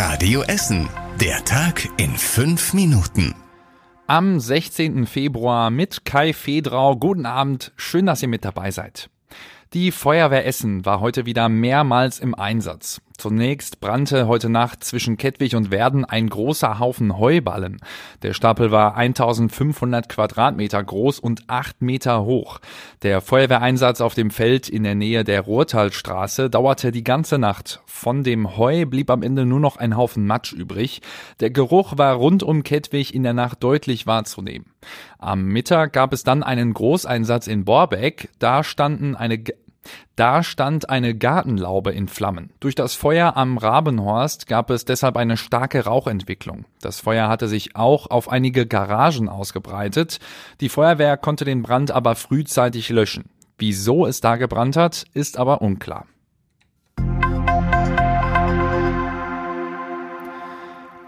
Radio Essen. Der Tag in fünf Minuten. Am 16. Februar mit Kai Fedrau. Guten Abend. Schön, dass ihr mit dabei seid. Die Feuerwehr Essen war heute wieder mehrmals im Einsatz. Zunächst brannte heute Nacht zwischen Kettwig und Werden ein großer Haufen Heuballen. Der Stapel war 1500 Quadratmeter groß und 8 Meter hoch. Der Feuerwehreinsatz auf dem Feld in der Nähe der Ruhrtalstraße dauerte die ganze Nacht. Von dem Heu blieb am Ende nur noch ein Haufen Matsch übrig. Der Geruch war rund um Kettwig in der Nacht deutlich wahrzunehmen. Am Mittag gab es dann einen Großeinsatz in Borbeck. Da standen eine da stand eine Gartenlaube in Flammen. Durch das Feuer am Rabenhorst gab es deshalb eine starke Rauchentwicklung. Das Feuer hatte sich auch auf einige Garagen ausgebreitet. Die Feuerwehr konnte den Brand aber frühzeitig löschen. Wieso es da gebrannt hat, ist aber unklar.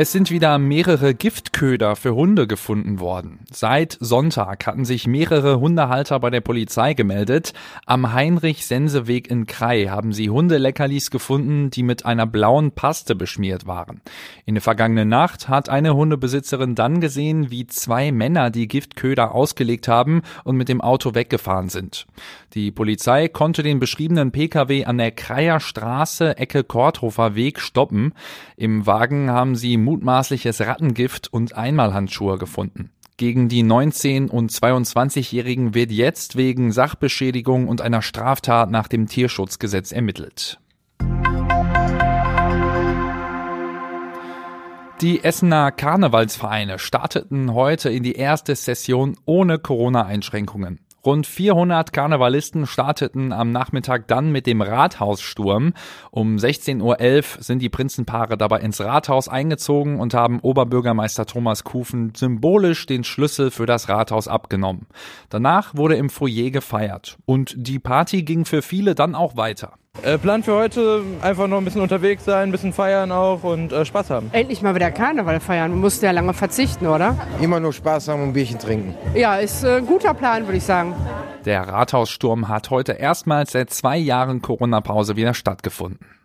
Es sind wieder mehrere Giftköder für Hunde gefunden worden. Seit Sonntag hatten sich mehrere Hundehalter bei der Polizei gemeldet. Am Heinrich-Sense-Weg in Krai haben sie Hundeleckerlis gefunden, die mit einer blauen Paste beschmiert waren. In der vergangenen Nacht hat eine Hundebesitzerin dann gesehen, wie zwei Männer die Giftköder ausgelegt haben und mit dem Auto weggefahren sind. Die Polizei konnte den beschriebenen Pkw an der Kreier Straße Ecke Korthofer Weg stoppen. Im Wagen haben sie mutmaßliches Rattengift und Einmalhandschuhe gefunden. Gegen die 19- und 22-Jährigen wird jetzt wegen Sachbeschädigung und einer Straftat nach dem Tierschutzgesetz ermittelt. Die Essener Karnevalsvereine starteten heute in die erste Session ohne Corona-Einschränkungen. Rund 400 Karnevalisten starteten am Nachmittag dann mit dem Rathaussturm. Um 16.11 Uhr sind die Prinzenpaare dabei ins Rathaus eingezogen und haben Oberbürgermeister Thomas Kufen symbolisch den Schlüssel für das Rathaus abgenommen. Danach wurde im Foyer gefeiert und die Party ging für viele dann auch weiter. Äh, Plan für heute einfach noch ein bisschen unterwegs sein, ein bisschen feiern auch und äh, Spaß haben. Endlich mal wieder Karneval feiern. Man musste ja lange verzichten, oder? Immer nur Spaß haben und ein Bierchen trinken. Ja, ist äh, ein guter Plan, würde ich sagen. Der Rathaussturm hat heute erstmals seit zwei Jahren Corona-Pause wieder stattgefunden.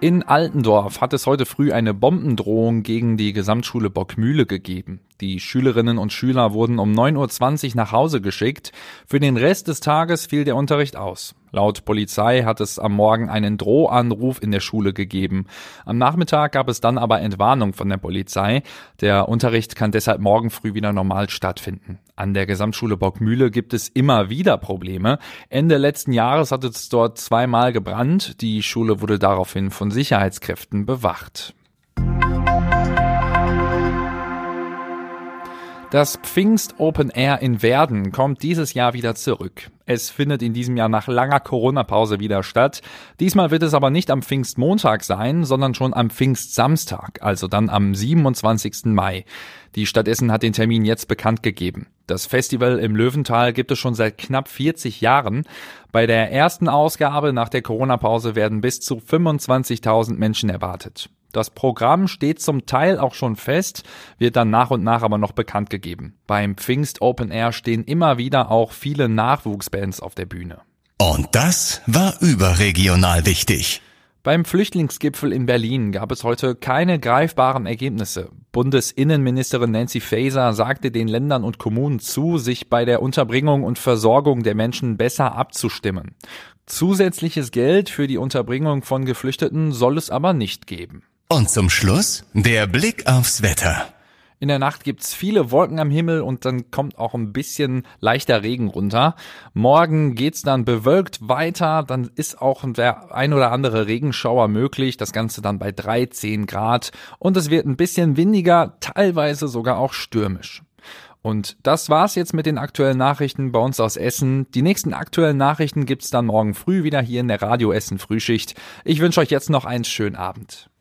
In Altendorf hat es heute früh eine Bombendrohung gegen die Gesamtschule Bockmühle gegeben. Die Schülerinnen und Schüler wurden um 9.20 Uhr nach Hause geschickt. Für den Rest des Tages fiel der Unterricht aus. Laut Polizei hat es am Morgen einen Drohanruf in der Schule gegeben. Am Nachmittag gab es dann aber Entwarnung von der Polizei. Der Unterricht kann deshalb morgen früh wieder normal stattfinden. An der Gesamtschule Bockmühle gibt es immer wieder Probleme. Ende letzten Jahres hat es dort zweimal gebrannt. Die Schule wurde daraufhin von Sicherheitskräften bewacht. Das Pfingst Open Air in Werden kommt dieses Jahr wieder zurück. Es findet in diesem Jahr nach langer Corona-Pause wieder statt. Diesmal wird es aber nicht am Pfingstmontag sein, sondern schon am Pfingstsamstag, also dann am 27. Mai. Die Stadt Essen hat den Termin jetzt bekannt gegeben. Das Festival im Löwental gibt es schon seit knapp 40 Jahren. Bei der ersten Ausgabe nach der Corona-Pause werden bis zu 25.000 Menschen erwartet. Das Programm steht zum Teil auch schon fest, wird dann nach und nach aber noch bekannt gegeben. Beim Pfingst Open Air stehen immer wieder auch viele Nachwuchsbands auf der Bühne. Und das war überregional wichtig. Beim Flüchtlingsgipfel in Berlin gab es heute keine greifbaren Ergebnisse. Bundesinnenministerin Nancy Faeser sagte den Ländern und Kommunen zu, sich bei der Unterbringung und Versorgung der Menschen besser abzustimmen. Zusätzliches Geld für die Unterbringung von Geflüchteten soll es aber nicht geben. Und zum Schluss der Blick aufs Wetter. In der Nacht gibt's viele Wolken am Himmel und dann kommt auch ein bisschen leichter Regen runter. Morgen geht's dann bewölkt weiter, dann ist auch der ein oder andere Regenschauer möglich. Das Ganze dann bei 13 Grad und es wird ein bisschen windiger, teilweise sogar auch stürmisch. Und das war's jetzt mit den aktuellen Nachrichten bei uns aus Essen. Die nächsten aktuellen Nachrichten gibt's dann morgen früh wieder hier in der Radio Essen Frühschicht. Ich wünsche euch jetzt noch einen schönen Abend.